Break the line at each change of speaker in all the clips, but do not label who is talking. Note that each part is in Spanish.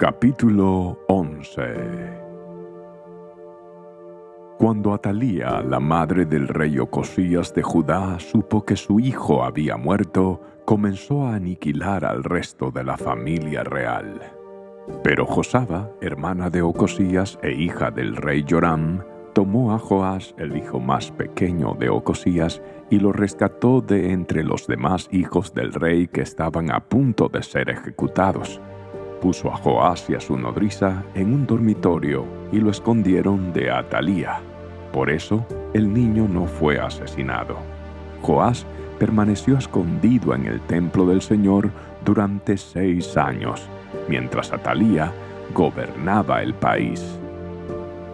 Capítulo 11 Cuando Atalía, la madre del rey Ocosías de Judá, supo que su hijo había muerto, comenzó a aniquilar al resto de la familia real. Pero Josaba, hermana de Ocosías e hija del rey Joram, tomó a Joás, el hijo más pequeño de Ocosías, y lo rescató de entre los demás hijos del rey que estaban a punto de ser ejecutados puso a Joás y a su nodriza en un dormitorio y lo escondieron de Atalía. Por eso el niño no fue asesinado. Joás permaneció escondido en el templo del Señor durante seis años, mientras Atalía gobernaba el país.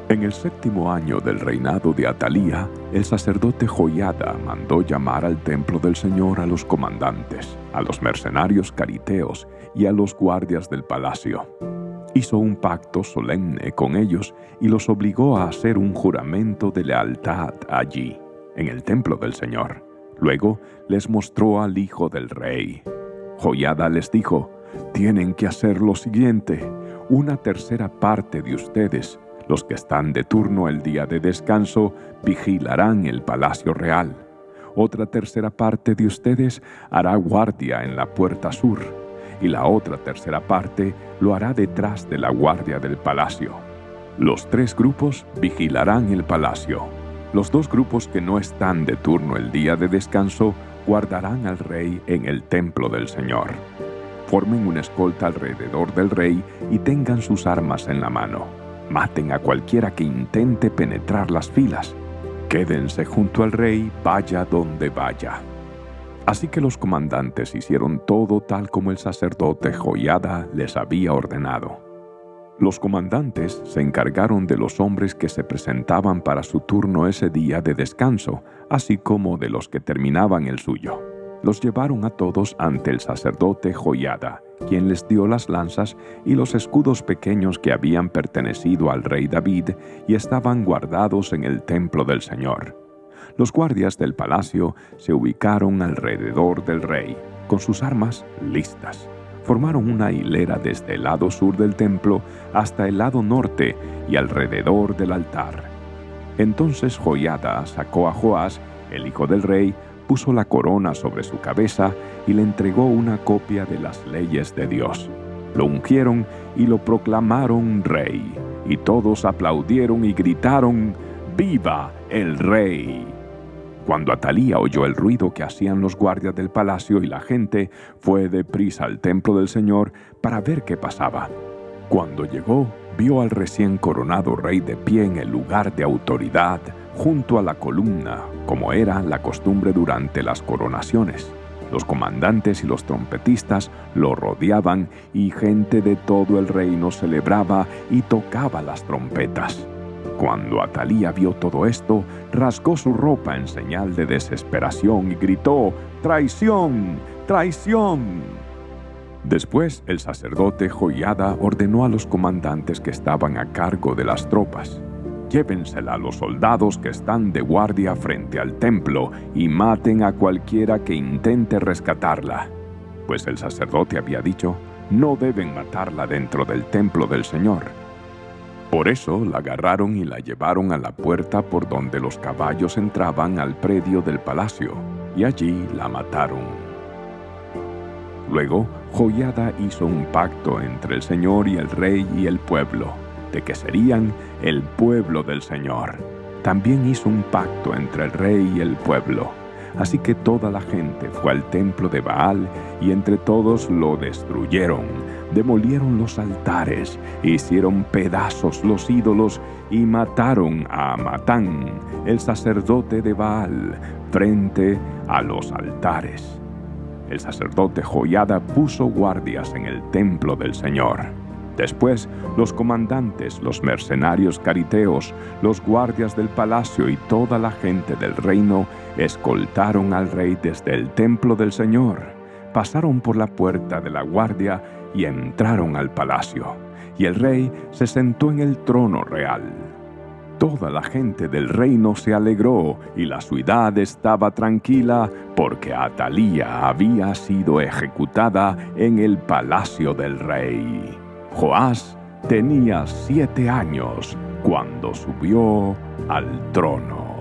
En el séptimo año del reinado de Atalía, el sacerdote Joyada mandó llamar al templo del Señor a los comandantes, a los mercenarios cariteos y a los guardias del palacio. Hizo un pacto solemne con ellos y los obligó a hacer un juramento de lealtad allí, en el templo del Señor. Luego les mostró al hijo del rey. Joyada les dijo, tienen que hacer lo siguiente, una tercera parte de ustedes los que están de turno el día de descanso vigilarán el palacio real. Otra tercera parte de ustedes hará guardia en la puerta sur, y la otra tercera parte lo hará detrás de la guardia del palacio. Los tres grupos vigilarán el palacio. Los dos grupos que no están de turno el día de descanso guardarán al rey en el templo del Señor. Formen una escolta alrededor del rey y tengan sus armas en la mano. Maten a cualquiera que intente penetrar las filas. Quédense junto al rey, vaya donde vaya. Así que los comandantes hicieron todo tal como el sacerdote Joyada les había ordenado. Los comandantes se encargaron de los hombres que se presentaban para su turno ese día de descanso, así como de los que terminaban el suyo. Los llevaron a todos ante el sacerdote Joyada, quien les dio las lanzas y los escudos pequeños que habían pertenecido al rey David y estaban guardados en el templo del Señor. Los guardias del palacio se ubicaron alrededor del rey, con sus armas listas. Formaron una hilera desde el lado sur del templo hasta el lado norte y alrededor del altar. Entonces Joiada sacó a Joás, el hijo del rey, puso la corona sobre su cabeza y le entregó una copia de las leyes de Dios. Lo ungieron y lo proclamaron rey, y todos aplaudieron y gritaron, ¡Viva el rey! Cuando Atalía oyó el ruido que hacían los guardias del palacio y la gente, fue deprisa al templo del Señor para ver qué pasaba. Cuando llegó, vio al recién coronado rey de pie en el lugar de autoridad, junto a la columna, como era la costumbre durante las coronaciones. Los comandantes y los trompetistas lo rodeaban y gente de todo el reino celebraba y tocaba las trompetas. Cuando Atalía vio todo esto, rasgó su ropa en señal de desesperación y gritó, ¡Traición! ¡Traición! Después el sacerdote Joiada ordenó a los comandantes que estaban a cargo de las tropas, Llévensela a los soldados que están de guardia frente al templo y maten a cualquiera que intente rescatarla. Pues el sacerdote había dicho, no deben matarla dentro del templo del Señor. Por eso la agarraron y la llevaron a la puerta por donde los caballos entraban al predio del palacio, y allí la mataron. Luego, Joyada hizo un pacto entre el Señor y el rey y el pueblo de que serían el pueblo del Señor. También hizo un pacto entre el rey y el pueblo. Así que toda la gente fue al templo de Baal y entre todos lo destruyeron. Demolieron los altares, hicieron pedazos los ídolos y mataron a Matán, el sacerdote de Baal, frente a los altares. El sacerdote Joyada puso guardias en el templo del Señor. Después, los comandantes, los mercenarios cariteos, los guardias del palacio y toda la gente del reino escoltaron al rey desde el templo del Señor. Pasaron por la puerta de la guardia y entraron al palacio. Y el rey se sentó en el trono real. Toda la gente del reino se alegró y la ciudad estaba tranquila porque Atalía había sido ejecutada en el palacio del rey. Joás tenía siete años cuando subió al trono.